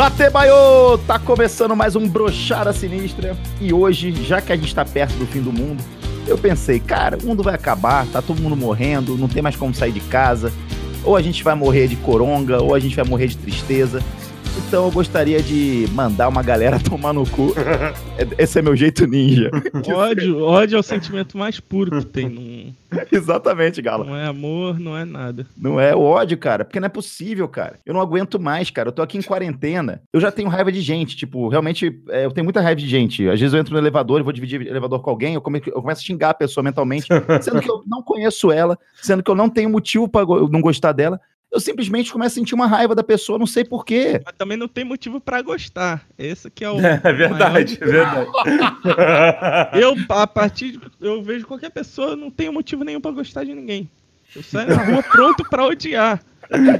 Datebaiô! Tá começando mais um Brochada Sinistra. E hoje, já que a gente tá perto do fim do mundo, eu pensei, cara, o mundo vai acabar, tá todo mundo morrendo, não tem mais como sair de casa. Ou a gente vai morrer de coronga, ou a gente vai morrer de tristeza. Então eu gostaria de mandar uma galera tomar no cu. Esse é meu jeito ninja. ódio, ódio é o sentimento mais puro que tem. Num... Exatamente, Galo. Não é amor, não é nada. Não é ódio, cara, porque não é possível, cara. Eu não aguento mais, cara. Eu tô aqui em quarentena. Eu já tenho raiva de gente, tipo, realmente, é, eu tenho muita raiva de gente. Às vezes eu entro no elevador e vou dividir elevador com alguém, eu, come, eu começo a xingar a pessoa mentalmente, sendo que eu não conheço ela, sendo que eu não tenho motivo para não gostar dela eu simplesmente começo a sentir uma raiva da pessoa, não sei porquê. Mas também não tem motivo para gostar. Esse que é o. É, é verdade, maior... é verdade. eu, a partir de, Eu vejo qualquer pessoa, não tenho motivo nenhum para gostar de ninguém. Eu saio na rua pronto para odiar.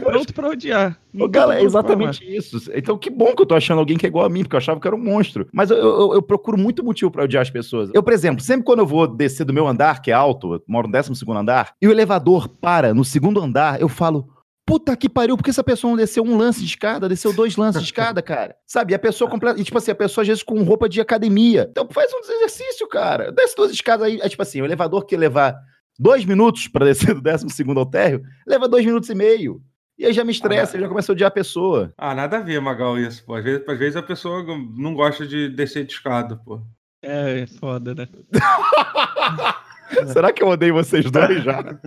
Pronto pra odiar. Ô, galera, é exatamente isso. Então, que bom que eu tô achando alguém que é igual a mim, porque eu achava que era um monstro. Mas eu, eu, eu procuro muito motivo para odiar as pessoas. Eu, por exemplo, sempre quando eu vou descer do meu andar, que é alto, eu moro no 12 andar, e o elevador para no segundo andar, eu falo puta que pariu, porque essa pessoa não desceu um lance de escada, desceu dois lances de escada, cara? Sabe? E a pessoa completa. E, tipo assim, a pessoa às vezes com roupa de academia. Então faz um exercício, cara. Desce duas escadas aí. É tipo assim, o elevador que levar dois minutos para descer do décimo segundo ao térreo, leva dois minutos e meio. E aí já me estressa, ah, já começa a odiar a pessoa. Ah, nada a ver, Magal, isso, pô. Às vezes, às vezes a pessoa não gosta de descer de escada, pô. É, é foda, né? Será que eu odeio vocês dois já?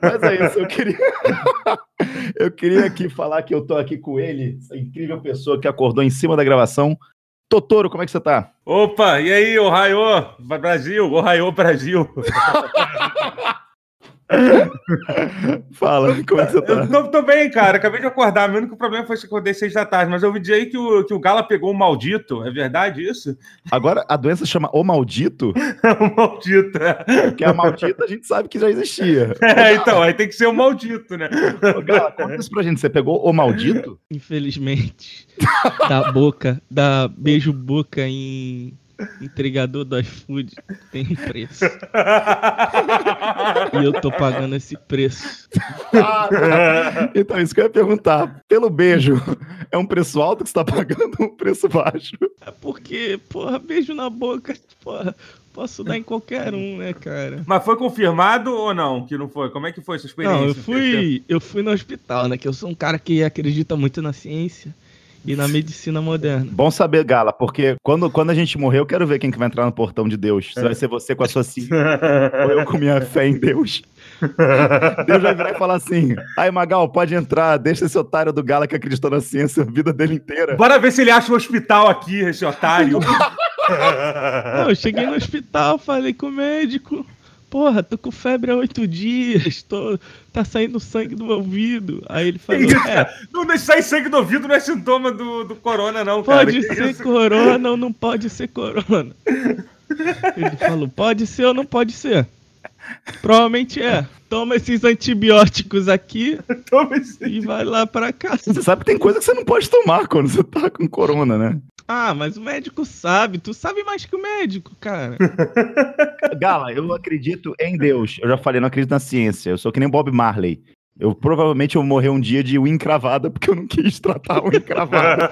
Mas é isso, eu queria. eu queria aqui falar que eu tô aqui com ele, essa incrível pessoa que acordou em cima da gravação. Totoro, como é que você tá? Opa, e aí, Ohio, Brasil, Ohio, Brasil. Fala, como é que você tá? Eu tô, tô, bem, cara. Acabei de acordar. Meu único problema foi que eu acordei seis da tarde, mas eu ouvi dizer aí que o, que o Gala pegou o maldito. É verdade isso? Agora a doença chama o maldito? o maldito, é. Porque a maldita a gente sabe que já existia. É, então, aí tem que ser o maldito, né? Ô, Gala, conta isso pra gente. Você pegou o maldito? Infelizmente. da boca, da beijo boca em entregador do iFood tem preço. e eu tô pagando esse preço. Ah, então, isso que eu ia perguntar. Pelo beijo, é um preço alto que você tá pagando um preço baixo? É porque, porra, beijo na boca, porra, posso dar em qualquer um, né, cara? Mas foi confirmado ou não? Que não foi? Como é que foi essa experiência? Não, eu fui, eu fui no hospital, né? Que eu sou um cara que acredita muito na ciência e na medicina moderna. Bom saber, Gala, porque quando, quando a gente morrer, eu quero ver quem que vai entrar no portão de Deus. Se vai ser você com a sua sim, ou eu com minha fé em Deus. Deus vai virar e falar assim: aí, Magal, pode entrar, deixa esse otário do Gala que acreditou na ciência a vida dele inteira. Bora ver se ele acha um hospital aqui, esse otário. Não, eu cheguei no hospital, falei com o médico porra, tô com febre há oito dias, tô, tá saindo sangue do meu ouvido. Aí ele falou, é, não sai sangue do ouvido não é sintoma do, do corona, não, pode cara. Pode ser isso? corona ou não pode ser corona. Ele falou, pode ser ou não pode ser. Provavelmente é. Toma esses antibióticos aqui e vai lá pra casa. Você sabe que tem coisa que você não pode tomar quando você tá com corona, né? Ah, mas o médico sabe. Tu sabe mais que o médico, cara. Gala, eu acredito em Deus. Eu já falei, não acredito na ciência. Eu sou que nem Bob Marley. Eu provavelmente vou morrer um dia de unha encravada porque eu não quis tratar unha encravada.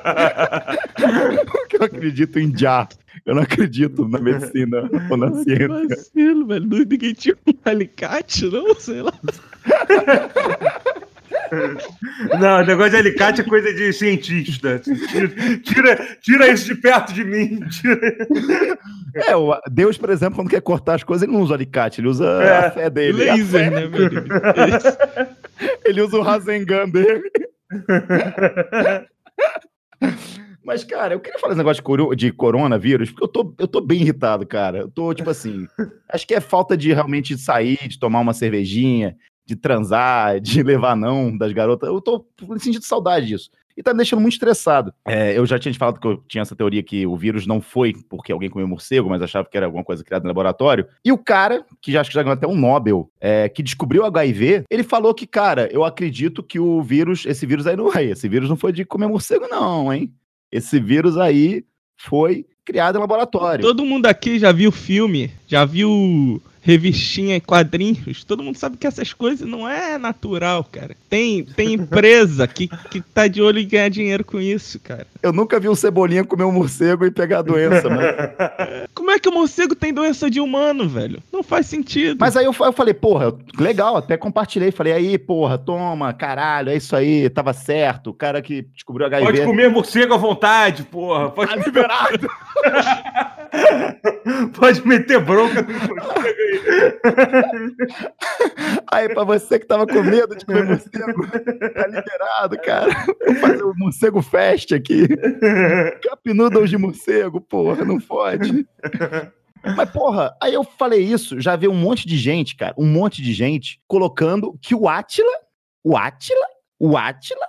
porque eu acredito em já. Eu não acredito na medicina ou na ciência. Vacilo, velho. Ninguém tinha um alicate, não? Sei lá. Não, o negócio de alicate é coisa de cientista. Tira, tira, tira isso de perto de mim. Tira. É, o Deus, por exemplo, quando quer cortar as coisas, ele não usa alicate, ele usa é, a fé dele. Laser, né, meu Deus? Ele usa o Rasengan dele. Mas, cara, eu queria falar esse negócio de, de coronavírus, porque eu tô, eu tô bem irritado, cara. Eu tô, tipo assim, acho que é falta de realmente sair, de tomar uma cervejinha, de transar, de levar não das garotas. Eu tô sentindo saudade disso. E tá me deixando muito estressado. É, eu já tinha te falado que eu tinha essa teoria que o vírus não foi porque alguém comeu morcego, mas achava que era alguma coisa criada no laboratório. E o cara, que já acho que já ganhou até um Nobel, é, que descobriu o HIV, ele falou que, cara, eu acredito que o vírus, esse vírus aí não é. Esse vírus não foi de comer morcego, não, hein? Esse vírus aí foi criado em laboratório. Todo mundo aqui já viu o filme, já viu revistinha e quadrinhos, todo mundo sabe que essas coisas não é natural, cara. Tem, tem empresa que, que tá de olho em ganhar dinheiro com isso, cara. Eu nunca vi um cebolinha comer um morcego e pegar a doença, mano. Como é que o morcego tem doença de humano, velho? Não faz sentido. Mas aí eu, eu falei, porra, legal, até compartilhei. Falei, aí, porra, toma, caralho, é isso aí, tava certo. O cara que descobriu HIV. Pode comer morcego à vontade, porra. Pode tá liberado. Pode meter bronca no aí. Aí, pra você que tava com medo de comer morcego, tá liberado, cara. Vou fazer o um morcego fest aqui. Noodles de morcego, porra, não fode. Mas, porra, aí eu falei isso, já vi um monte de gente, cara, um monte de gente colocando que o Atila, o Atila, o Atila,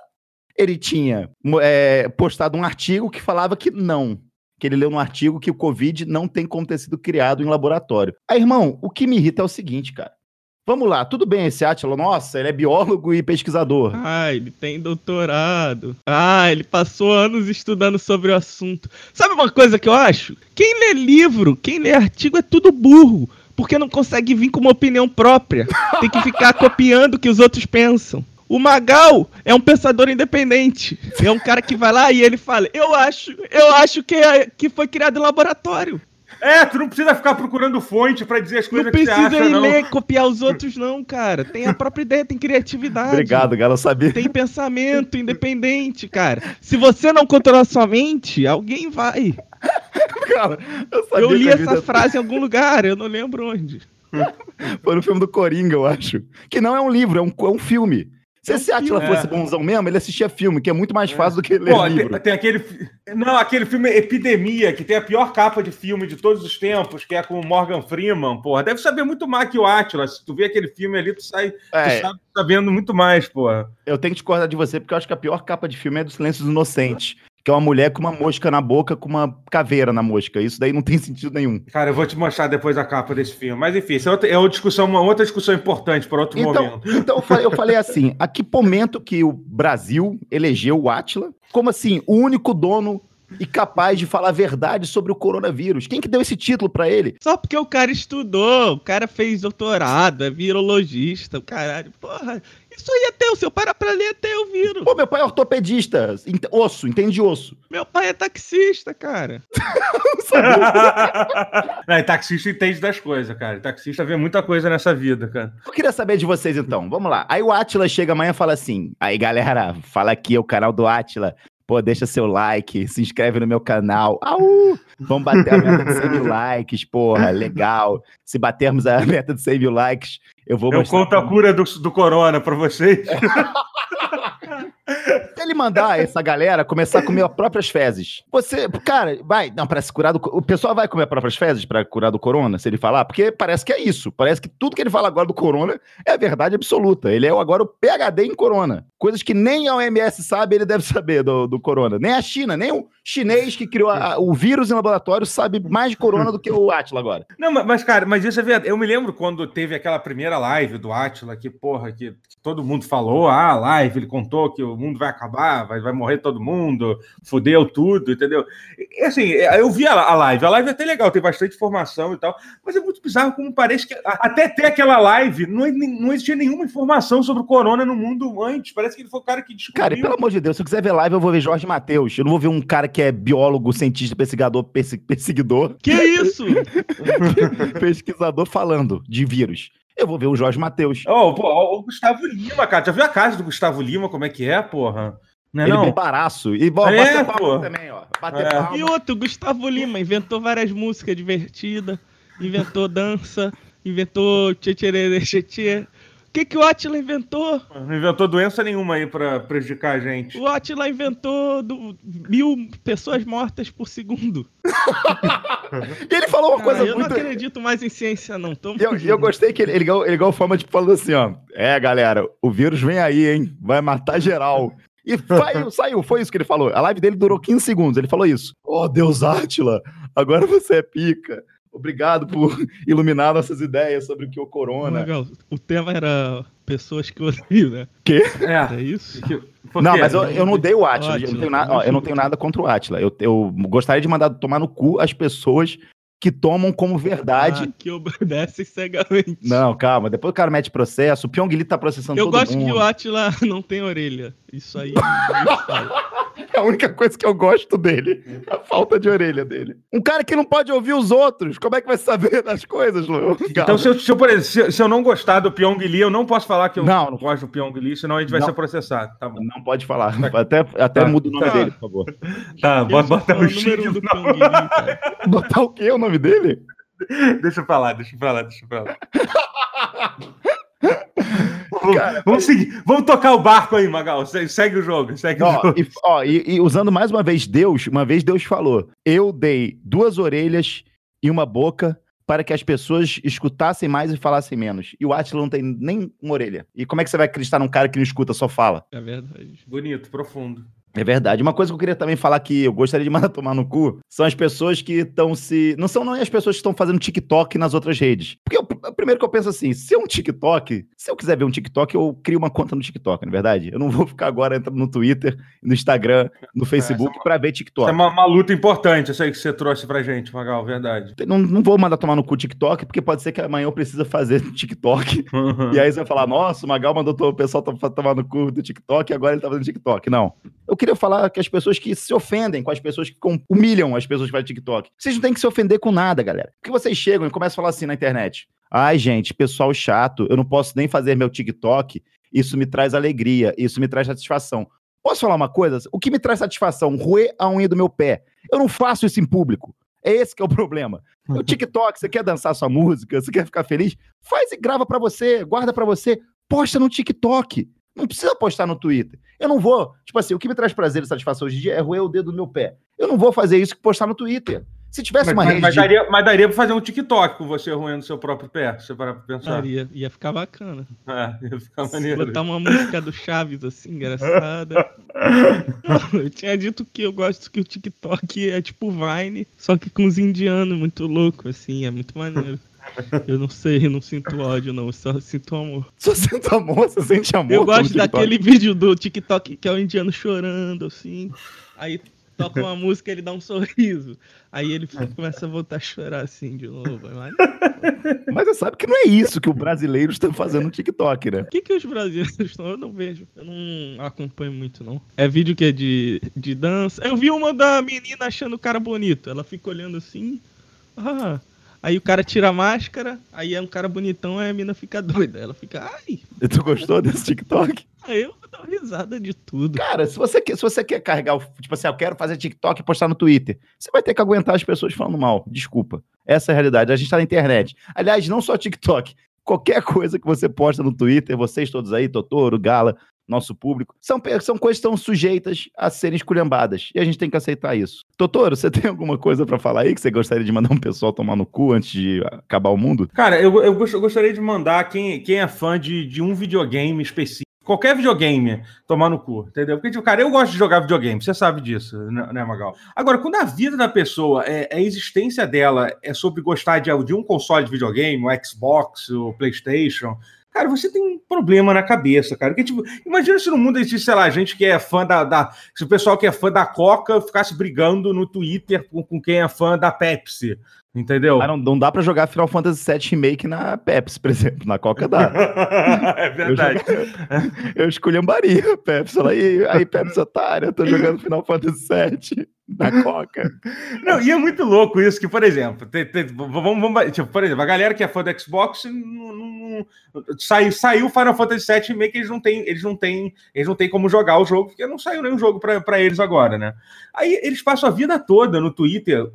ele tinha é, postado um artigo que falava que não, que ele leu no artigo que o Covid não tem como ter sido criado em laboratório. Aí, irmão, o que me irrita é o seguinte, cara. Vamos lá, tudo bem esse Atila, nossa, ele é biólogo e pesquisador. Ah, ele tem doutorado. Ah, ele passou anos estudando sobre o assunto. Sabe uma coisa que eu acho? Quem lê livro, quem lê artigo é tudo burro, porque não consegue vir com uma opinião própria. Tem que ficar copiando o que os outros pensam. O Magal é um pensador independente. É um cara que vai lá e ele fala: Eu acho, eu acho que, é, que foi criado em laboratório. É, tu não precisa ficar procurando fonte para dizer as coisas que você acha, não. precisa ler, copiar os outros, não, cara. Tem a própria ideia, tem criatividade. Obrigado, Galo, sabia. Tem pensamento independente, cara. Se você não controlar sua mente, alguém vai. Cara, eu, eu li essa vida... frase em algum lugar, eu não lembro onde. Foi no filme do Coringa, eu acho. Que não é um livro, é um, é um filme. Se esse Atila é. fosse bonzão mesmo, ele assistia filme, que é muito mais é. fácil do que ler Pô, livro. Tem, tem, aquele... Não, aquele filme Epidemia, que tem a pior capa de filme de todos os tempos, que é com o Morgan Freeman, porra. Deve saber muito mais que o Atila. Se tu vê aquele filme ali, tu sai é. tu sabe, sabendo muito mais, porra. Eu tenho que discordar de você, porque eu acho que a pior capa de filme é do Silêncio Inocentes que é uma mulher com uma mosca na boca, com uma caveira na mosca. Isso daí não tem sentido nenhum. Cara, eu vou te mostrar depois a capa desse filme. Mas enfim, isso é outra, é uma discussão, uma outra discussão importante para outro então, momento. Então eu falei, eu falei assim: a que momento que o Brasil elegeu o Atila como assim, o único dono e capaz de falar a verdade sobre o coronavírus. Quem que deu esse título para ele? Só porque o cara estudou, o cara fez doutorado, é virologista, o caralho. Porra, isso aí é teu, seu pai era pra ler até eu viro. Pô, meu pai é ortopedista, osso, entende osso. Meu pai é taxista, cara. Não, taxista entende das coisas, cara. Taxista vê muita coisa nessa vida, cara. Eu queria saber de vocês, então. Vamos lá. Aí o Atila chega amanhã e fala assim: aí, galera, fala aqui, é o canal do Atila. Pô, deixa seu like, se inscreve no meu canal. Au! Vamos bater a meta de 100 mil likes, porra, legal. Se batermos a meta de 100 mil likes, eu vou eu mostrar. Eu conto a cura do, do corona pra vocês. Ele mandar essa galera começar a comer as próprias fezes, você, cara, vai, não, para se curar do. O pessoal vai comer as próprias fezes para curar do corona, se ele falar? Porque parece que é isso. Parece que tudo que ele fala agora do corona é verdade absoluta. Ele é agora o PHD em corona. Coisas que nem a OMS sabe, ele deve saber do, do corona. Nem a China, nem o chinês que criou a, o vírus em laboratório sabe mais de corona do que o Atila agora. Não, mas, cara, mas isso é verdade. Eu me lembro quando teve aquela primeira live do Atila, que, porra, que todo mundo falou, ah, live, ele contou que o mundo vai acabar, vai, vai morrer todo mundo, fodeu tudo, entendeu? E, assim, eu vi a, a, live, a live é até legal, tem bastante informação e tal, mas é muito bizarro como parece que até ter aquela live não, não existia nenhuma informação sobre o corona no mundo antes, parece que ele foi o cara que descobriu. Cara, e pelo amor de Deus, se eu quiser ver live, eu vou ver Jorge Matheus, eu não vou ver um cara que é biólogo, cientista, pesquisador, perseguidor. Que isso? Pesquisador falando de vírus eu vou ver o Jorge Matheus. Oh, pô, o Gustavo Lima, cara. Já viu a casa do Gustavo Lima, como é que é, porra? Não é Ele não? baraço. E bom, é, pô. também, ó. Bater é. E outro, Gustavo Lima, inventou várias músicas divertidas, inventou dança, inventou tchê tchê tchê tchê que, que o Atila inventou? Não inventou doença nenhuma aí para prejudicar a gente. O Atila inventou do, mil pessoas mortas por segundo. e ele falou uma ah, coisa eu muito... Eu não acredito mais em ciência, não. Tô eu, eu gostei que ele, ele, igual, ele igual forma de falando assim, ó. É, galera, o vírus vem aí, hein? Vai matar geral. E saiu, saiu, foi isso que ele falou. A live dele durou 15 segundos, ele falou isso. Oh, Deus Átila, agora você é pica. Obrigado por iluminar nossas ideias sobre o que é o corona. Legal. O tema era pessoas que odeiam, né? Quê? É. é isso? Não, mas eu, eu não odeio o Atila. Eu não tenho, nada, ó, eu não tenho nada contra o Atila. Eu, eu gostaria de mandar tomar no cu as pessoas que tomam como verdade. Ah, que obedecem cegamente. Não, calma. Depois o cara mete processo. O Pyong Lee tá processando eu todo mundo. Eu gosto que o Atila não tem orelha. Isso aí. é a única coisa que eu gosto dele. A falta de orelha dele. Um cara que não pode ouvir os outros. Como é que vai saber das coisas, Lu? Então, se eu, se, eu, por exemplo, se, se, eu não gostar do Pyong Lee, eu não posso falar que eu não, não gosto do Pyong Lee, senão a gente vai não, ser processado. Tá bom. Não pode falar. Até, até tá, muda o nome tá. dele, por favor. Tá, bota, bota o X do Pyong Lee. Botar o quê? O nome dele? deixa pra lá, deixa pra lá, deixa pra lá. vamos, Cara, vamos seguir, vamos tocar o barco aí, Magal. Segue o jogo, segue ó, o jogo. E, ó, e, e, usando mais uma vez Deus, uma vez Deus falou: Eu dei duas orelhas e uma boca para que as pessoas escutassem mais e falassem menos. E o Atila não tem nem uma orelha. E como é que você vai acreditar num cara que não escuta, só fala? É verdade. Bonito, profundo. É verdade. Uma coisa que eu queria também falar que eu gostaria de mandar tomar no cu são as pessoas que estão se. Não são nem as pessoas que estão fazendo TikTok nas outras redes. Porque eu, primeiro que eu penso assim, se é um TikTok, se eu quiser ver um TikTok, eu crio uma conta no TikTok, não é verdade? Eu não vou ficar agora entrando no Twitter, no Instagram, no é, Facebook é, para ver TikTok. é uma, uma, luta importante, essa aí que você trouxe pra gente, Magal, verdade. Não, não vou mandar tomar no cu TikTok, porque pode ser que amanhã eu precisa fazer TikTok. Uhum. E aí você vai falar, nossa, o Magal mandou o pessoal tomar no cu do TikTok e agora ele tá fazendo TikTok. Não. Eu queria falar que as pessoas que se ofendem com as pessoas que humilham as pessoas que fazem TikTok. Vocês não têm que se ofender com nada, galera. Porque vocês chegam e começam a falar assim na internet. Ai, gente, pessoal chato, eu não posso nem fazer meu TikTok. Isso me traz alegria, isso me traz satisfação. Posso falar uma coisa? O que me traz satisfação? Roer a unha do meu pé. Eu não faço isso em público. É esse que é o problema. O TikTok, você quer dançar sua música, você quer ficar feliz? Faz e grava para você, guarda para você, posta no TikTok. Não precisa postar no Twitter. Eu não vou. Tipo assim, o que me traz prazer e satisfação hoje em dia é roer o dedo do meu pé. Eu não vou fazer isso que postar no Twitter. Se tivesse mas, uma mas, rede. Mas, de... daria, mas daria pra fazer um TikTok com você roendo seu próprio pé, se você parar pra pensar. Daria, ia ficar bacana. É, ia ficar maneiro. Botar uma música do Chaves assim, engraçada. eu tinha dito que eu gosto que o TikTok é tipo Vine, só que com os indianos muito louco, assim, é muito maneiro. Eu não sei, eu não sinto ódio, não. Eu só sinto amor. Só sinto amor? Você sente amor? Eu gosto daquele vídeo do TikTok que é o indiano chorando, assim. Aí toca uma música ele dá um sorriso. Aí ele começa a voltar a chorar assim de novo. Mas, mas você sabe que não é isso que os brasileiros estão fazendo no TikTok, né? O que, que os brasileiros estão? Eu não vejo. Eu não acompanho muito, não. É vídeo que é de, de dança. Eu vi uma da menina achando o cara bonito. Ela fica olhando assim. Ah, Aí o cara tira a máscara, aí é um cara bonitão, aí a mina fica doida. Ela fica, ai. E tu gostou desse TikTok? Aí eu dou risada de tudo. Cara, se você quer, se você quer carregar, tipo assim, eu quero fazer TikTok e postar no Twitter, você vai ter que aguentar as pessoas falando mal. Desculpa. Essa é a realidade. A gente tá na internet. Aliás, não só TikTok. Qualquer coisa que você posta no Twitter, vocês todos aí, Totoro, Gala, nosso público, são, são coisas que estão sujeitas a serem esculhambadas. E a gente tem que aceitar isso. Totoro, você tem alguma coisa para falar aí que você gostaria de mandar um pessoal tomar no cu antes de acabar o mundo? Cara, eu, eu gostaria de mandar quem, quem é fã de, de um videogame específico qualquer videogame tomar no cu, entendeu? Porque, tipo, cara, eu gosto de jogar videogame, você sabe disso, né, né Magal? Agora, quando a vida da pessoa, é, a existência dela é sobre gostar de, de um console de videogame, o Xbox, o PlayStation, Cara, você tem um problema na cabeça, cara. Porque, tipo, imagina se no mundo existe, sei lá, gente que é fã da, da. Se o pessoal que é fã da Coca ficasse brigando no Twitter com, com quem é fã da Pepsi. Entendeu? Ah, não, não dá pra jogar Final Fantasy VII Remake na Pepsi, por exemplo. Na Coca dá. é verdade. Eu, eu esculhambaria a Pepsi. Aí, aí, Pepsi otária, eu tô jogando Final Fantasy VII na Coca. Não, e é muito louco isso, que, por exemplo, tem, tem, vamos, vamos, tipo, por exemplo, a galera que é fã do Xbox não, não, saiu, saiu Final Fantasy VII Remake, eles não têm, eles não têm, eles não têm como jogar o jogo, porque não saiu nenhum jogo para eles agora, né? Aí eles passam a vida toda no Twitter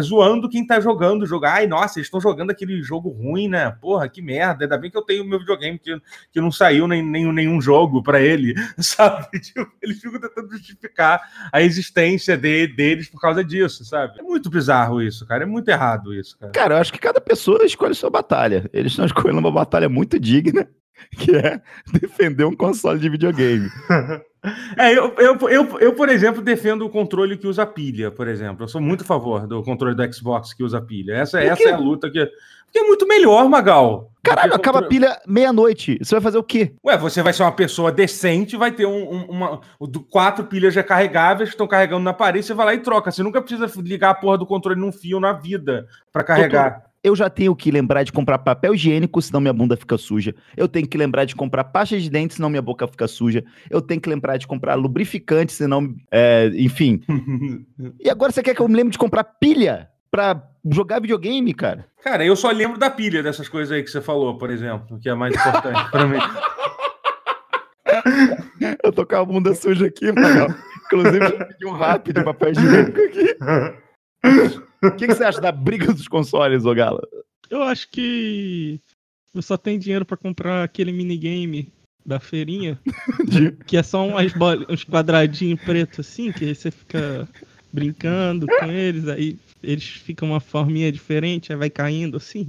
zoando quem tá jogando o jogo. Ai, nossa, eles estão jogando aquele jogo ruim, né? Porra, que merda. Ainda bem que eu tenho meu videogame que, que não saiu nem, nem, nenhum jogo para ele, sabe? Tipo, eles ficam tentando justificar a existência de, deles por causa disso, sabe? É muito bizarro isso, cara. É muito errado isso, cara. Cara, eu acho que cada pessoa escolhe sua batalha. Eles estão escolhendo uma batalha muito digna, que é defender um console de videogame. É, eu, eu, eu, eu, por exemplo, defendo o controle que usa pilha, por exemplo. Eu sou muito a favor do controle do Xbox que usa pilha. Essa, essa é a luta que. Porque é muito melhor, Magal. Caralho, Porque acaba a pilha meia-noite. Você vai fazer o quê? Ué, você vai ser uma pessoa decente, vai ter um, um, uma, quatro pilhas recarregáveis que estão carregando na parede, você vai lá e troca. Você nunca precisa ligar a porra do controle num fio na vida para carregar. Doutor, eu já tenho que lembrar de comprar papel higiênico, senão minha bunda fica suja. Eu tenho que lembrar de comprar pasta de dente, senão minha boca fica suja. Eu tenho que lembrar de comprar lubrificante, senão. É, enfim. e agora você quer que eu me lembre de comprar pilha pra jogar videogame, cara? Cara, eu só lembro da pilha dessas coisas aí que você falou, por exemplo, que é mais importante pra mim. eu tô com a bunda suja aqui, mano. Inclusive, eu pedi um rap de papel higiênico aqui. O que, que, você acha da briga dos consoles, Ogala? Eu acho que eu só tenho dinheiro para comprar aquele minigame da feirinha, que é só umas uns quadradinhos pretos assim, que aí você fica brincando com eles, aí eles ficam uma forminha diferente, aí vai caindo assim.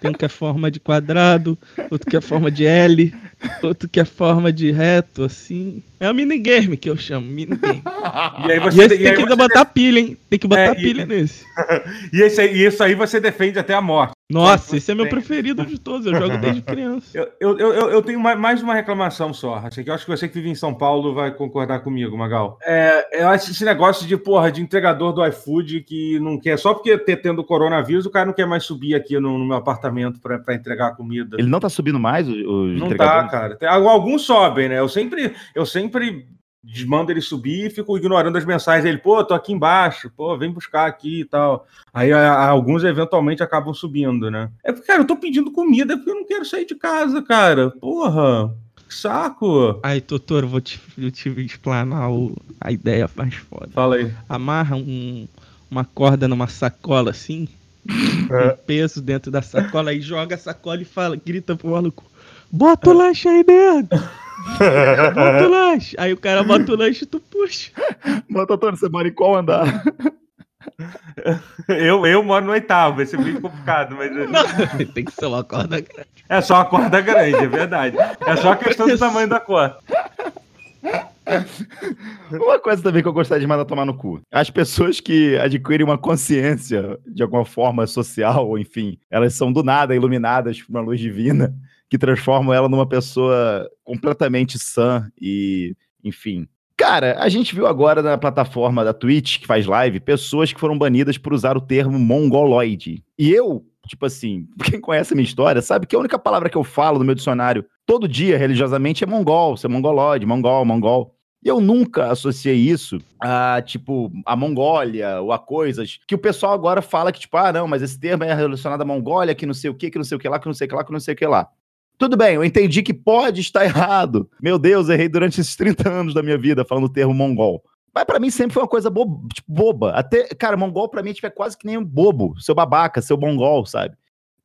Tem um que é forma de quadrado, outro que é forma de L, outro que é forma de reto, assim. É o minigame que eu chamo, minigame. E aí você, e esse tem aí que você botar pilha, hein? Tem que botar é, pilha e... nesse. E, esse, e isso aí você defende até a morte. Nossa, esse é meu preferido de todos, eu jogo desde criança. Eu, eu, eu, eu tenho mais uma reclamação só, assim, que eu acho que você que vive em São Paulo vai concordar comigo, Magal. É, eu acho esse negócio de, porra, de entregador do iFood que não quer, só porque ter, tendo coronavírus, o cara não quer mais subir aqui no, no meu apartamento para entregar comida. Ele não tá subindo mais os Não tá, cara. Tem, alguns sobem, né? Eu sempre, eu sempre manda ele subir e fico ignorando as mensagens dele, pô, tô aqui embaixo, pô, vem buscar aqui e tal. Aí a, a, alguns eventualmente acabam subindo, né? É porque, cara, eu tô pedindo comida é porque eu não quero sair de casa, cara. Porra, que saco. Aí, doutor, vou te, eu te explanar o, a ideia mais foda. Fala aí. Amarra um, uma corda numa sacola assim, é. um peso dentro da sacola, aí joga a sacola e fala, grita pro maluco, bota o é. lanche aí dentro. bota o lanche. Aí o cara bota o lanche e tu puxa. Bota, Antônio, você mora em qual andar? Eu, eu moro no oitavo, esse é bem complicado, mas. Não, tem que ser uma corda grande. É só uma corda grande, é verdade. É só a questão do tamanho da corda. Uma coisa também que eu gostaria de mandar tomar no cu. As pessoas que adquirem uma consciência de alguma forma social, ou enfim, elas são do nada iluminadas por uma luz divina que transformam ela numa pessoa completamente sã e, enfim. Cara, a gente viu agora na plataforma da Twitch, que faz live, pessoas que foram banidas por usar o termo mongoloide. E eu, tipo assim, quem conhece a minha história, sabe que a única palavra que eu falo no meu dicionário todo dia, religiosamente, é mongol, ser mongoloide, mongol, mongol. E eu nunca associei isso a, tipo, a Mongólia ou a coisas que o pessoal agora fala que, tipo, ah, não, mas esse termo é relacionado à Mongólia, que não sei o que, que não sei o que lá, que não sei o que lá, que não sei o que lá. Tudo bem, eu entendi que pode estar errado. Meu Deus, errei durante esses 30 anos da minha vida falando o termo mongol. Mas para mim sempre foi uma coisa boba, tipo, boba. Até, cara, mongol para mim tipo, é quase que nem um bobo, seu babaca, seu mongol, sabe?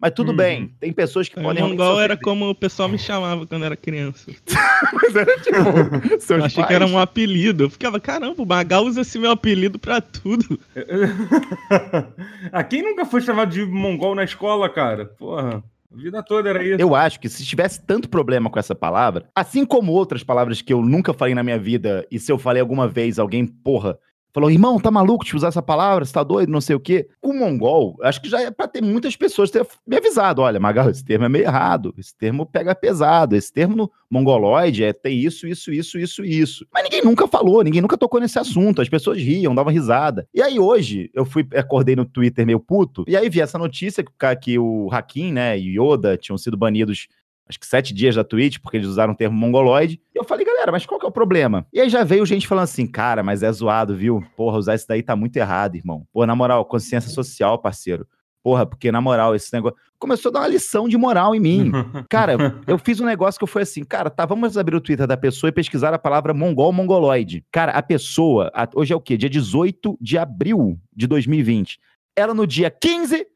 Mas tudo uhum. bem, tem pessoas que podem. Mongol era como o pessoal me chamava quando era criança. Mas era tipo. Seus eu achei pais. que era um apelido. Eu ficava, caramba, o Magal usa esse meu apelido pra tudo. ah, quem nunca foi chamado de mongol na escola, cara? Porra. A vida toda era isso. Eu acho que se tivesse tanto problema com essa palavra, assim como outras palavras que eu nunca falei na minha vida, e se eu falei alguma vez, alguém, porra, Falou, irmão, tá maluco de usar essa palavra? Você tá doido? Não sei o quê. Com o mongol, acho que já é pra ter muitas pessoas ter me avisado. Olha, Magal, esse termo é meio errado. Esse termo pega pesado. Esse termo no mongoloide é ter isso, isso, isso, isso, isso. Mas ninguém nunca falou, ninguém nunca tocou nesse assunto. As pessoas riam, davam risada. E aí hoje, eu fui, acordei no Twitter meio puto, e aí vi essa notícia que, o Hakim, né, e Yoda tinham sido banidos acho que sete dias da Twitch, porque eles usaram o termo mongoloide. E eu falei, galera, mas qual que é o problema? E aí já veio gente falando assim, cara, mas é zoado, viu? Porra, usar isso daí tá muito errado, irmão. Pô, na moral, consciência social, parceiro. Porra, porque na moral, esse negócio. Começou a dar uma lição de moral em mim. cara, eu fiz um negócio que eu fui assim, cara, tá, vamos abrir o Twitter da pessoa e pesquisar a palavra mongol mongoloide. Cara, a pessoa, a, hoje é o quê? Dia 18 de abril de 2020. Ela no dia 15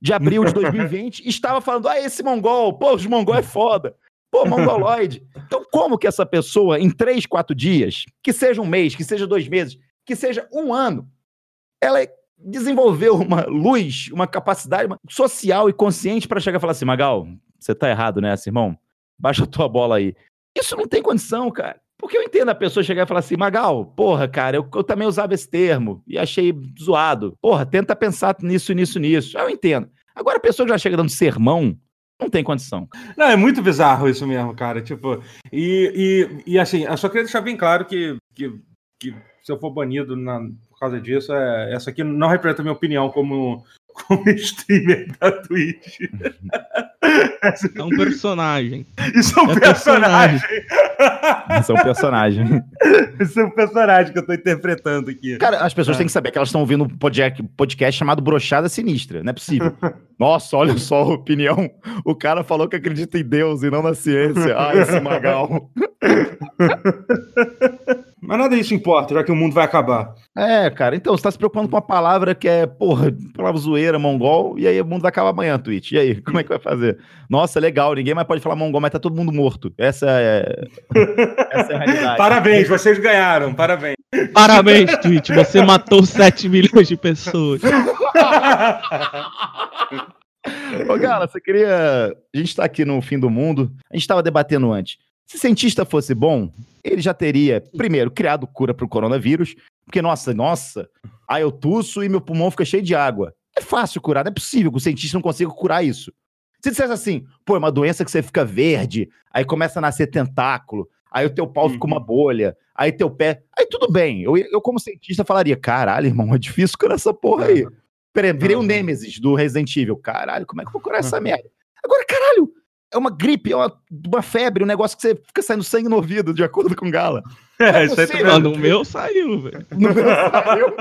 de abril de 2020, estava falando: ah, esse mongol, pô, os mongol é foda. Pô, mongoloide. Então, como que essa pessoa, em três, quatro dias, que seja um mês, que seja dois meses, que seja um ano, ela desenvolveu uma luz, uma capacidade social e consciente para chegar e falar assim: Magal, você tá errado nessa, irmão? Baixa a tua bola aí. Isso não tem condição, cara. Porque eu entendo a pessoa chegar e falar assim, Magal, porra, cara, eu, eu também usava esse termo e achei zoado. Porra, tenta pensar nisso, nisso, nisso. Eu entendo. Agora a pessoa já chega dando sermão, não tem condição. Não, é muito bizarro isso mesmo, cara. Tipo, e, e, e assim, eu só queria deixar bem claro que, que, que se eu for banido na, por causa disso, é, essa aqui não representa a minha opinião como, como streamer da Twitch. É um personagem. Isso é um é personagem. Isso é um personagem. Isso é um personagem que eu tô interpretando aqui. Cara, as pessoas é. têm que saber que elas estão ouvindo um podcast, podcast chamado Brochada Sinistra. Não é possível. Nossa, olha só a opinião. O cara falou que acredita em Deus e não na ciência. Ah, esse magal. Mas nada disso importa, já que o mundo vai acabar. É, cara, então você tá se preocupando com uma palavra que é, porra, palavra zoeira, mongol, e aí o mundo vai acabar amanhã, Twitch. E aí, como é que vai fazer? Nossa, legal, ninguém mais pode falar mongol, mas tá todo mundo morto. Essa é, essa é a realidade. Parabéns, vocês ganharam, parabéns. Parabéns, Twitch, você matou 7 milhões de pessoas. Ô, Gala, você queria. A gente tá aqui no fim do mundo, a gente tava debatendo antes. Se cientista fosse bom, ele já teria, primeiro, criado cura para o coronavírus, porque, nossa, nossa, aí eu tuço e meu pulmão fica cheio de água. É fácil curar, não é possível que o cientista não consiga curar isso. Se dissesse assim, pô, é uma doença que você fica verde, aí começa a nascer tentáculo, aí o teu pau fica uma bolha, aí teu pé. Aí tudo bem. Eu, eu como cientista, falaria: caralho, irmão, é difícil curar essa porra aí. Peraí, virei o um Nemesis do Resident Evil. Caralho, como é que eu vou curar essa merda? Agora, caralho, é uma gripe, é uma, uma febre, um negócio que você fica saindo sangue no ouvido, de acordo com Gala. É, é isso aí tá no meu saiu, velho. No meu saiu.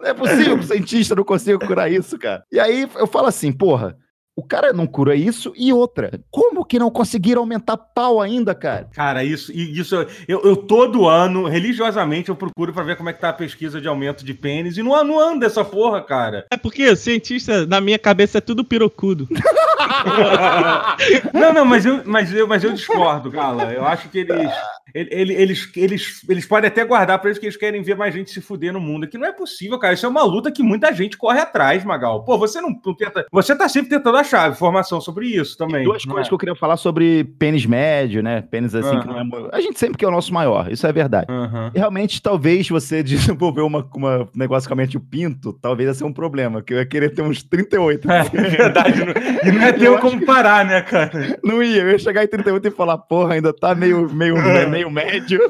Não é possível que o cientista não consiga curar isso, cara. E aí eu falo assim, porra, o cara não cura isso e outra. Que não conseguiram aumentar pau ainda, cara? Cara, isso, isso eu, eu todo ano, religiosamente, eu procuro para ver como é que tá a pesquisa de aumento de pênis e não, não anda essa porra, cara. É porque cientista, na minha cabeça, é tudo pirocudo. não, não, mas eu, mas, eu, mas eu discordo, Gala. Eu acho que eles, eles, eles, eles, eles podem até guardar para eles que eles querem ver mais gente se fuder no mundo. Que não é possível, cara. Isso é uma luta que muita gente corre atrás, Magal. Pô, você não, não tenta. Você tá sempre tentando achar informação sobre isso também. E duas coisas é? que eu queria falar sobre pênis médio, né? Pênis assim, que não é. A gente sempre quer o nosso maior, isso é verdade. E realmente, talvez você desenvolver uma, uma negócio com a mente o pinto, talvez ia ser um problema, que eu ia querer ter uns 38. É, é verdade. e não é ter como parar, né, cara? Não ia, eu ia chegar em 38 e falar, porra, ainda tá meio, meio, meio médio.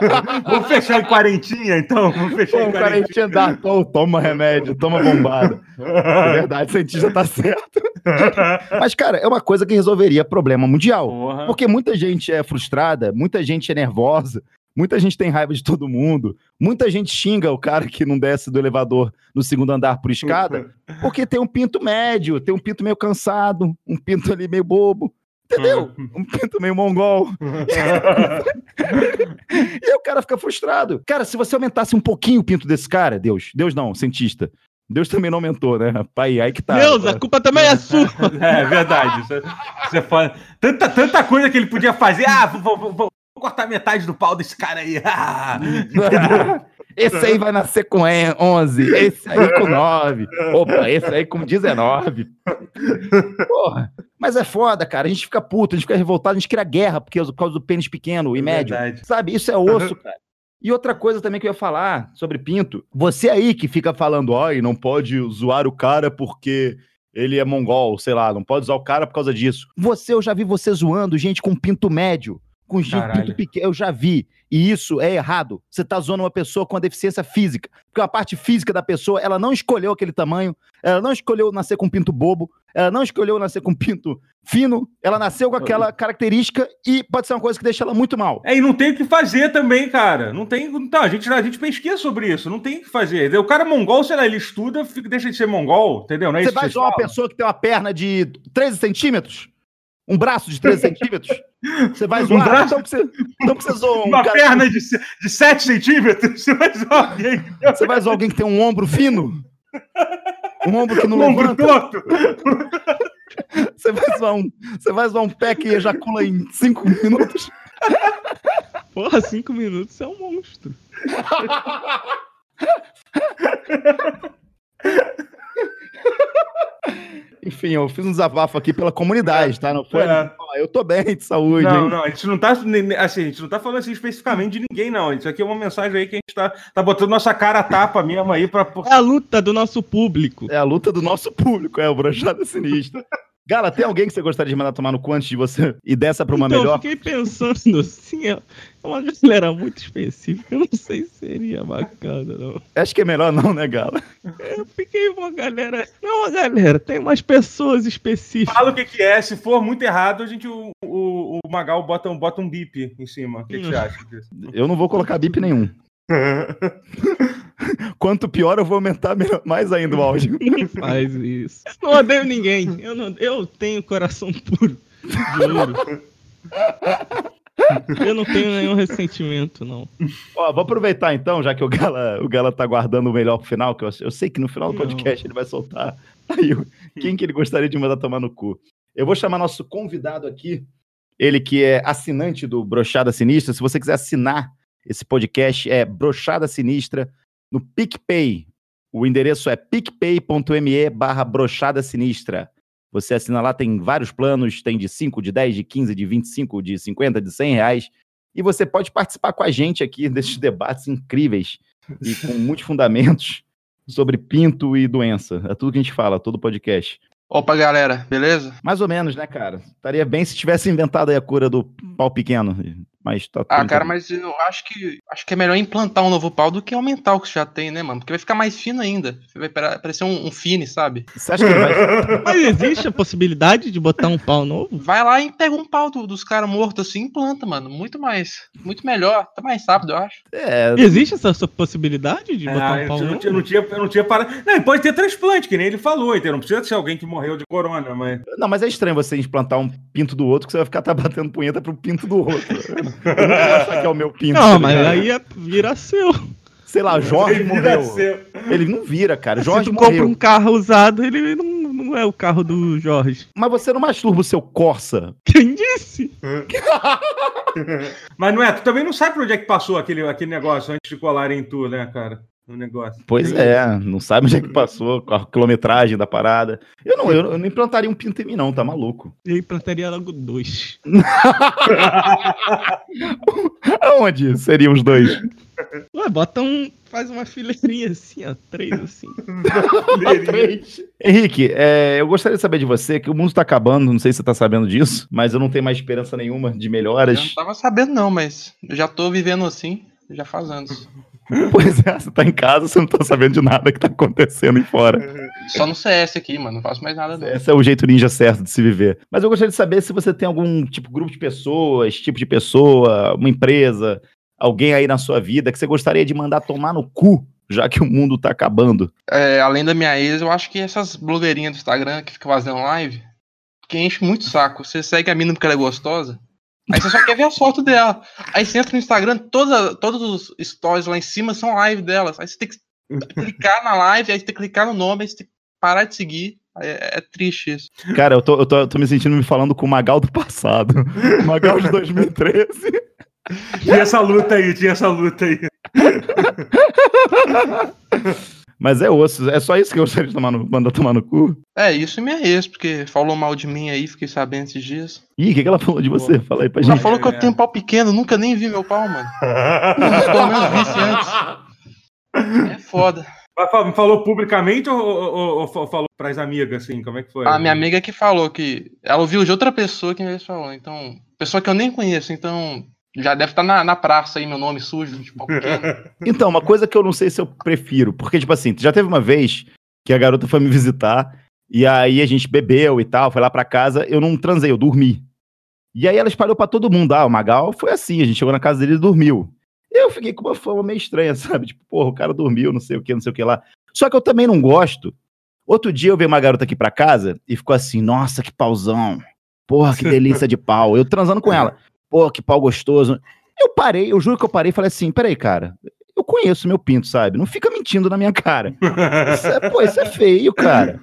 Vamos fechar em quarentinha, então? Vamos fechar Pô, em quarentinha. dá. toma remédio, toma bombada. É verdade, o cientista tá certo. Mas, cara, é uma coisa que resolveria problema mundial. Porra. Porque muita gente é frustrada, muita gente é nervosa, muita gente tem raiva de todo mundo, muita gente xinga o cara que não desce do elevador no segundo andar por escada, porque tem um pinto médio, tem um pinto meio cansado, um pinto ali meio bobo. Entendeu? Hum. Um pinto meio mongol. e aí o cara fica frustrado. Cara, se você aumentasse um pouquinho o pinto desse cara, Deus, Deus não, cientista. Deus também não aumentou, né? Pai, aí que tá. Deus, a culpa também é sua. É, é verdade. Você, você fala, tanta, tanta coisa que ele podia fazer. Ah, vou, vou, vou cortar metade do pau desse cara aí. Ah. Esse aí vai nascer com 11, esse aí com 9. Opa, esse aí com 19. Porra. Mas é foda, cara. A gente fica puto, a gente fica revoltado, a gente cria guerra porque, por causa do pênis pequeno e é médio. Verdade. Sabe? Isso é osso, cara. E outra coisa também que eu ia falar sobre pinto. Você aí que fica falando, ai, não pode zoar o cara porque ele é mongol, sei lá, não pode usar o cara por causa disso. Você, eu já vi você zoando gente com pinto médio com pinto pequeno, eu já vi. E isso é errado. Você está zoando uma pessoa com a deficiência física. Porque a parte física da pessoa, ela não escolheu aquele tamanho, ela não escolheu nascer com pinto bobo, ela não escolheu nascer com pinto fino, ela nasceu com aquela característica e pode ser uma coisa que deixa ela muito mal. É, e não tem o que fazer também, cara. Não tem. Então, a gente, a gente pesquisa sobre isso, não tem o que fazer. O cara mongol, sei lá, ele estuda, fica, deixa de ser mongol, entendeu? Não é você vai zoar uma pessoa que tem uma perna de 13 centímetros? Um braço de 13 centímetros? Você vai zoar? Um braço... Então você, então você zoa um Uma cara... perna de, de 7 centímetros? Você vai zoar alguém? Você vai zoar alguém que tem um ombro fino? Um ombro que não um levanta? Ombro Você vai, zoar um, você vai zoar um pé que ejacula em 5 minutos? Porra, 5 minutos é um monstro. Enfim, eu fiz um desabafo aqui pela comunidade, tá? Não foi. É. Eu tô bem de saúde. Não, hein? não, a gente não tá. Assim, a gente não tá falando assim especificamente de ninguém, não. Isso aqui é uma mensagem aí que a gente tá, tá botando nossa cara a tapa mesmo aí pra. É a luta do nosso público. É a luta do nosso público, é o brochada sinistra. Gala, tem alguém que você gostaria de mandar tomar no cu antes de você ir dessa pra uma então, melhor? Eu fiquei pensando assim, é uma galera muito específica, eu não sei se seria bacana, não. Acho que é melhor não, né, Gala? Eu fiquei uma galera. Não, uma galera, tem umas pessoas específicas. Fala o que, que é, se for muito errado, a gente, o, o, o Magal bota um, bota um bip em cima. O que, que você acha disso? Eu não vou colocar bip nenhum. Quanto pior, eu vou aumentar mais ainda o áudio. Não faz isso. Eu não odeio ninguém. Eu, não, eu tenho coração puro de ouro. Eu não tenho nenhum ressentimento, não. Ó, vou aproveitar então, já que o Gala, o Gala tá guardando o melhor pro final, que eu, eu sei que no final do podcast não. ele vai soltar aí quem que ele gostaria de mandar tomar no cu. Eu vou chamar nosso convidado aqui, ele que é assinante do Brochada Sinistra. Se você quiser assinar esse podcast, é Brochada Sinistra no PicPay. O endereço é picpay.me barra brochada sinistra. Você assina lá, tem vários planos, tem de 5, de 10, de 15, de 25, de 50, de 100 reais. E você pode participar com a gente aqui desses debates incríveis e com muitos fundamentos sobre pinto e doença. É tudo que a gente fala, todo podcast. Opa, galera, beleza? Mais ou menos, né, cara? Estaria bem se tivesse inventado a cura do pau pequeno. Mas tá Ah, cara, mas eu acho que acho que é melhor implantar um novo pau do que aumentar o que já tem, né, mano? Porque vai ficar mais fino ainda. Vai parecer um, um fine, sabe? Você acha que vai. mas existe a possibilidade de botar um pau novo? Vai lá e pega um pau do, dos caras mortos assim e implanta, mano. Muito mais. Muito melhor. Tá mais rápido, eu acho. É... Existe essa possibilidade de botar um pau eu novo? Tinha, eu não tinha, eu não tinha parado. Não, pode ter transplante, que nem ele falou, então não precisa ser alguém que morreu de corona, mas. Não, mas é estranho você implantar um pinto do outro que você vai ficar tá batendo punheta pro pinto do outro. Eu não achar que é o meu pinto. Não, tá mas aí é, vira seu. Sei lá, Jorge ele morreu. Seu. Ele não vira, cara. Jorge Se tu morreu. compra um carro usado, ele não, não é o carro do Jorge. Mas você não masturba o seu Corsa. Quem disse? mas não é, tu também não sabe por onde é que passou aquele, aquele negócio antes de colarem em tu, né, cara? No negócio. Pois é, não sabe onde é que passou, a quilometragem da parada. Eu não, eu, eu não implantaria um pinto em mim, não, tá maluco. Eu implantaria logo dois. Aonde seriam os dois? Ué, bota um. Faz uma fileirinha assim, ó. Três assim. três. Henrique, é, eu gostaria de saber de você que o mundo tá acabando, não sei se você tá sabendo disso, mas eu não tenho mais esperança nenhuma de melhoras. Eu não tava sabendo, não, mas eu já tô vivendo assim, já faz anos. Pois é, você tá em casa, você não tá sabendo de nada que tá acontecendo aí fora. Só no CS aqui, mano, não faço mais nada não. Esse é o jeito ninja certo de se viver. Mas eu gostaria de saber se você tem algum tipo grupo de pessoas, tipo de pessoa, uma empresa, alguém aí na sua vida que você gostaria de mandar tomar no cu, já que o mundo tá acabando. É, além da minha ex, eu acho que essas blogueirinhas do Instagram que ficam fazendo live, que enche muito saco. Você segue a mina porque ela é gostosa, Aí você só quer ver as fotos dela. Aí você entra no Instagram, toda, todos os stories lá em cima são live delas. Aí você tem que clicar na live, aí você tem que clicar no nome, aí você tem que parar de seguir. É, é, triste isso. Cara, eu tô, eu, tô, eu tô me sentindo me falando com o Magal do passado. Magal de 2013. Tinha essa luta aí, tinha essa luta aí. Mas é osso, é só isso que eu gostaria de tomar no, mandar tomar no cu? É, isso e minha ex, porque falou mal de mim aí, fiquei sabendo esses dias. Ih, o que, que ela falou de você? Fala aí pra gente. Ela falou que eu tenho pau pequeno, nunca nem vi meu pau, mano. Pelo menos vi antes. É foda. Me falou publicamente ou, ou, ou, falou pras amigas, assim? Como é que foi? A minha amiga que falou que ela ouviu de outra pessoa que me falou. Então, pessoa que eu nem conheço, então já deve estar tá na, na praça aí, meu nome sujo, tipo, Então, uma coisa que eu não sei se eu prefiro, porque, tipo assim, já teve uma vez que a garota foi me visitar, e aí a gente bebeu e tal, foi lá pra casa, eu não transei, eu dormi. E aí ela espalhou pra todo mundo, ah, o Magal foi assim, a gente chegou na casa dele e dormiu. Eu fiquei com uma fama meio estranha, sabe? Tipo, porra, o cara dormiu, não sei o que, não sei o que lá. Só que eu também não gosto. Outro dia eu vi uma garota aqui pra casa e ficou assim, nossa, que pauzão. Porra, que delícia de pau. Eu transando com ela pô, que pau gostoso. Eu parei, eu juro que eu parei e falei assim: peraí, cara, eu conheço meu pinto, sabe? Não fica mentindo na minha cara. Isso é, pô, isso é feio, cara.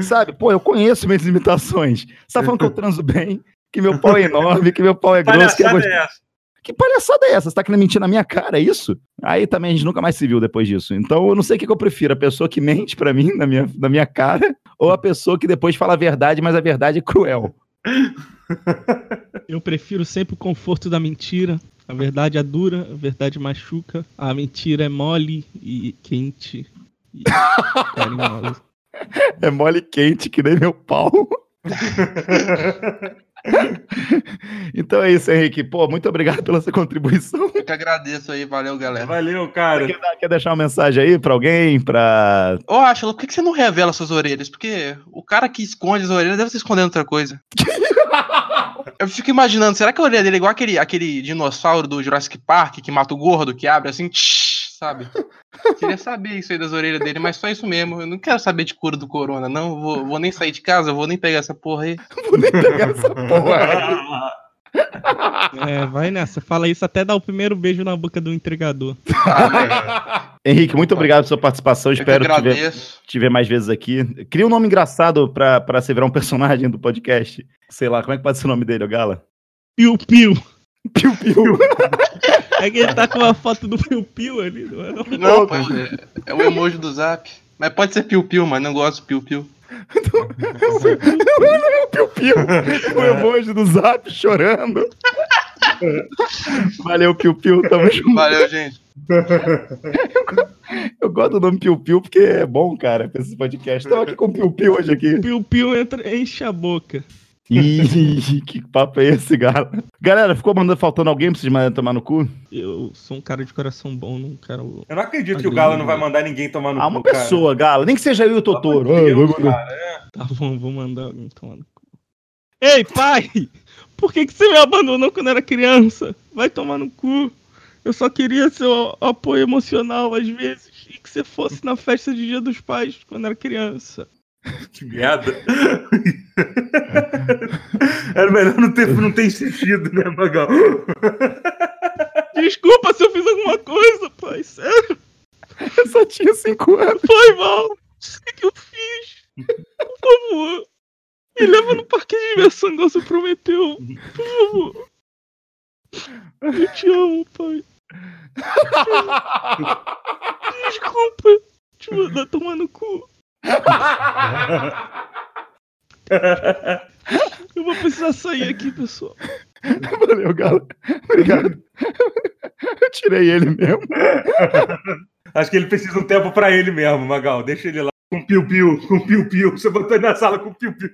Sabe? Pô, eu conheço minhas limitações. Você tá falando que eu transo bem, que meu pau é enorme, que meu pau é grosso, que é, gostoso, que palhaçada é essa? Você tá querendo mentir na minha cara, é isso? Aí também a gente nunca mais se viu depois disso. Então eu não sei o que, que eu prefiro, a pessoa que mente para mim na minha, na minha cara, ou a pessoa que depois fala a verdade, mas a verdade é cruel. Eu prefiro sempre o conforto da mentira. A verdade é dura, a verdade machuca. A mentira é mole e quente. E. É mole e quente que nem meu pau. então é isso, Henrique. Pô, muito obrigado pela sua contribuição. Eu que agradeço aí, valeu, galera. Valeu, cara. Quer, quer deixar uma mensagem aí pra alguém? Pra. Ô, Ashla, por que que você não revela suas orelhas? Porque o cara que esconde as orelhas deve estar escondendo outra coisa. Eu fico imaginando, será que a orelha dele é igual aquele, aquele dinossauro do Jurassic Park que mata o gordo, que abre assim, tsh, sabe? Queria saber isso aí das orelhas dele, mas só isso mesmo. Eu não quero saber de cura do corona, não. Vou, vou nem sair de casa, vou nem pegar essa porra aí. Vou nem pegar essa porra. É, vai nessa. Fala isso até dar o primeiro beijo na boca do entregador. Henrique, muito obrigado pela sua participação. Eu Espero te ver, agradeço. te ver mais vezes aqui. Cria um nome engraçado pra, pra você virar um personagem do podcast. Sei lá, como é que pode ser o nome dele, ô Gala? Piu Piu. Piu Piu. É que ele tá com uma foto do Piu Piu ali, não é? Não? Não, pô, é, é o emoji do zap. Mas pode ser piu-piu, mas não gosto de piu-piu. Piu Piu. O emoji do zap chorando. Valeu, Piu Piu. Tamo junto. Valeu, gente. Eu gosto do nome Piu Piu porque é bom, cara, pra esse podcast. Estamos aqui com o Piu Piu hoje aqui. Piu Piu entra, enche a boca. Ih, que papo é esse, cara? Galera, ficou mandando faltando alguém pra vocês mandarem tomar no cu? Eu sou um cara de coração bom, não quero. Eu não acredito que o Galo não vai mandar ninguém tomar no Ah, uma cu, cara. pessoa, Gala. Nem que seja eu e o Totoro. Pelo amor de Ah, Deus, cara, é. Tá bom, vou mandar alguém tomar no cu. Ei, pai! Por que, que você me abandonou quando era criança? Vai tomar no cu. Eu só queria seu apoio emocional às vezes. E que você fosse na festa de Dia dos Pais quando era criança. Que merda. Era melhor não ter, não ter insistido, né, Magal? Desculpa se eu fiz alguma coisa, pai. Sério, Eu só tinha cinco anos. foi mal. Não sei o que eu fiz. Por favor. Me leva no parque de diversão igual você prometeu. Por favor. Eu te amo, pai. Desculpa. Te mandar tomar no cu. Eu vou precisar sair aqui, pessoal. Valeu, Gala. Obrigado. Eu tirei ele mesmo. Acho que ele precisa de um tempo pra ele mesmo, Magal. Deixa ele lá com piu-piu, com piu-piu. Você botou ele na sala com piu-piu.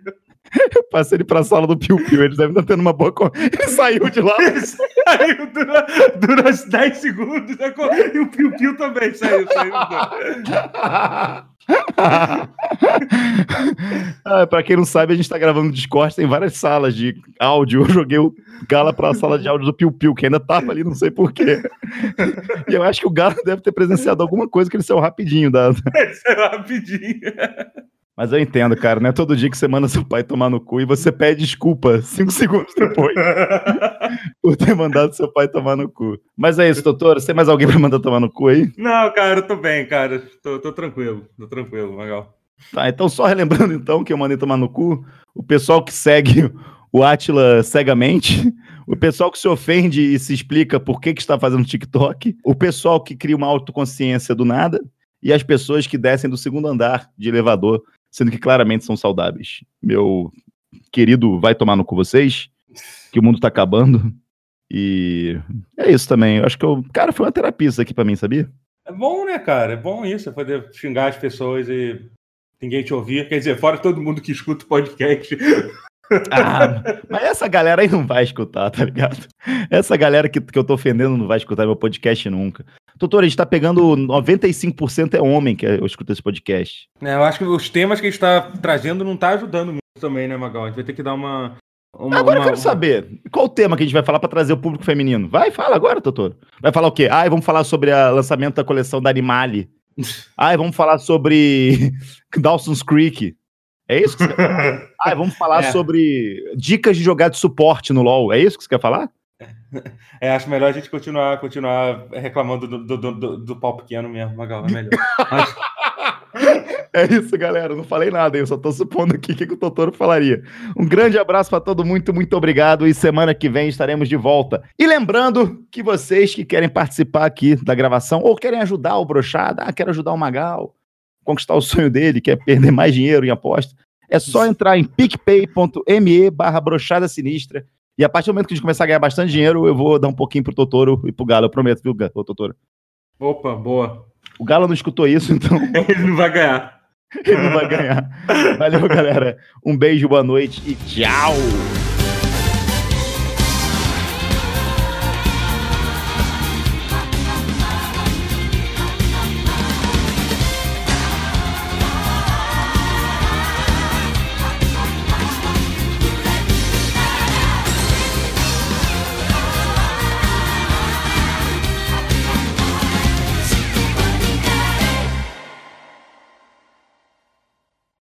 Eu passei ele pra sala do Piu Piu. Eles devem estar tendo uma boa. Ele saiu de lá. Ele saiu dura, dura uns 10 segundos. né? E o piu-piu também saiu. saiu ah, pra quem não sabe, a gente tá gravando no Discord, tem várias salas de áudio. Eu joguei o Gala pra sala de áudio do Piu Piu, que ainda tava ali, não sei porquê. E eu acho que o Gala deve ter presenciado alguma coisa que ele saiu rapidinho. Da... saiu rapidinho. Mas eu entendo, cara, não é todo dia que você manda seu pai tomar no cu e você pede desculpa cinco segundos depois por ter mandado seu pai tomar no cu. Mas é isso, doutor. Você tem mais alguém pra mandar tomar no cu aí? Não, cara, eu tô bem, cara. Tô, tô tranquilo, tô tranquilo, Magal. Tá, então só relembrando então que eu mandei tomar no cu, o pessoal que segue o Atila cegamente, o pessoal que se ofende e se explica por que, que está fazendo TikTok, o pessoal que cria uma autoconsciência do nada e as pessoas que descem do segundo andar de elevador, sendo que claramente são saudáveis. Meu querido, vai tomar no cu vocês, que o mundo tá acabando. E é isso também. Eu acho que eu, cara, foi uma terapia isso aqui pra mim, sabia? É bom, né, cara? É bom isso, é poder xingar as pessoas e ninguém te ouvir. Quer dizer, fora todo mundo que escuta o podcast. Ah, mas essa galera aí não vai escutar, tá ligado? Essa galera que, que eu tô ofendendo não vai escutar meu podcast nunca. Doutor, a gente tá pegando 95% é homem que escuta esse podcast. É, eu acho que os temas que a gente tá trazendo não tá ajudando muito também, né, Magal? A gente vai ter que dar uma. Uma agora eu uma- quero saber, qual o tema que a gente vai falar pra trazer o público feminino? Vai, fala agora, doutor. Vai falar o quê? Ah, vamos falar sobre o lançamento da coleção da Animale. Ah, vamos falar sobre Dawson's Creek. É isso que você quer falar? Ah, vamos falar É. sobre dicas de jogar de suporte no LoL. É isso que você quer falar? É, acho melhor a gente continuar, continuar reclamando do, do, do, do- pau pequeno mesmo, Magal. É melhor. É isso, galera. Não falei nada, eu só tô supondo aqui o que, que o Totoro falaria. Um grande abraço para todo mundo, muito, muito obrigado. E semana que vem estaremos de volta. E lembrando que vocês que querem participar aqui da gravação ou querem ajudar o Brochada, ah, quero ajudar o Magal, conquistar o sonho dele, quer perder mais dinheiro em aposta, é só entrar em picpay.me barra brochada sinistra. E a partir do momento que a gente começar a ganhar bastante dinheiro, eu vou dar um pouquinho pro Totoro e pro Galo, eu prometo, viu, Totoro? Opa, boa. O Galo não escutou isso, então. Ele não vai ganhar. Ele não vai ganhar. Valeu, galera. Um beijo, boa noite e tchau!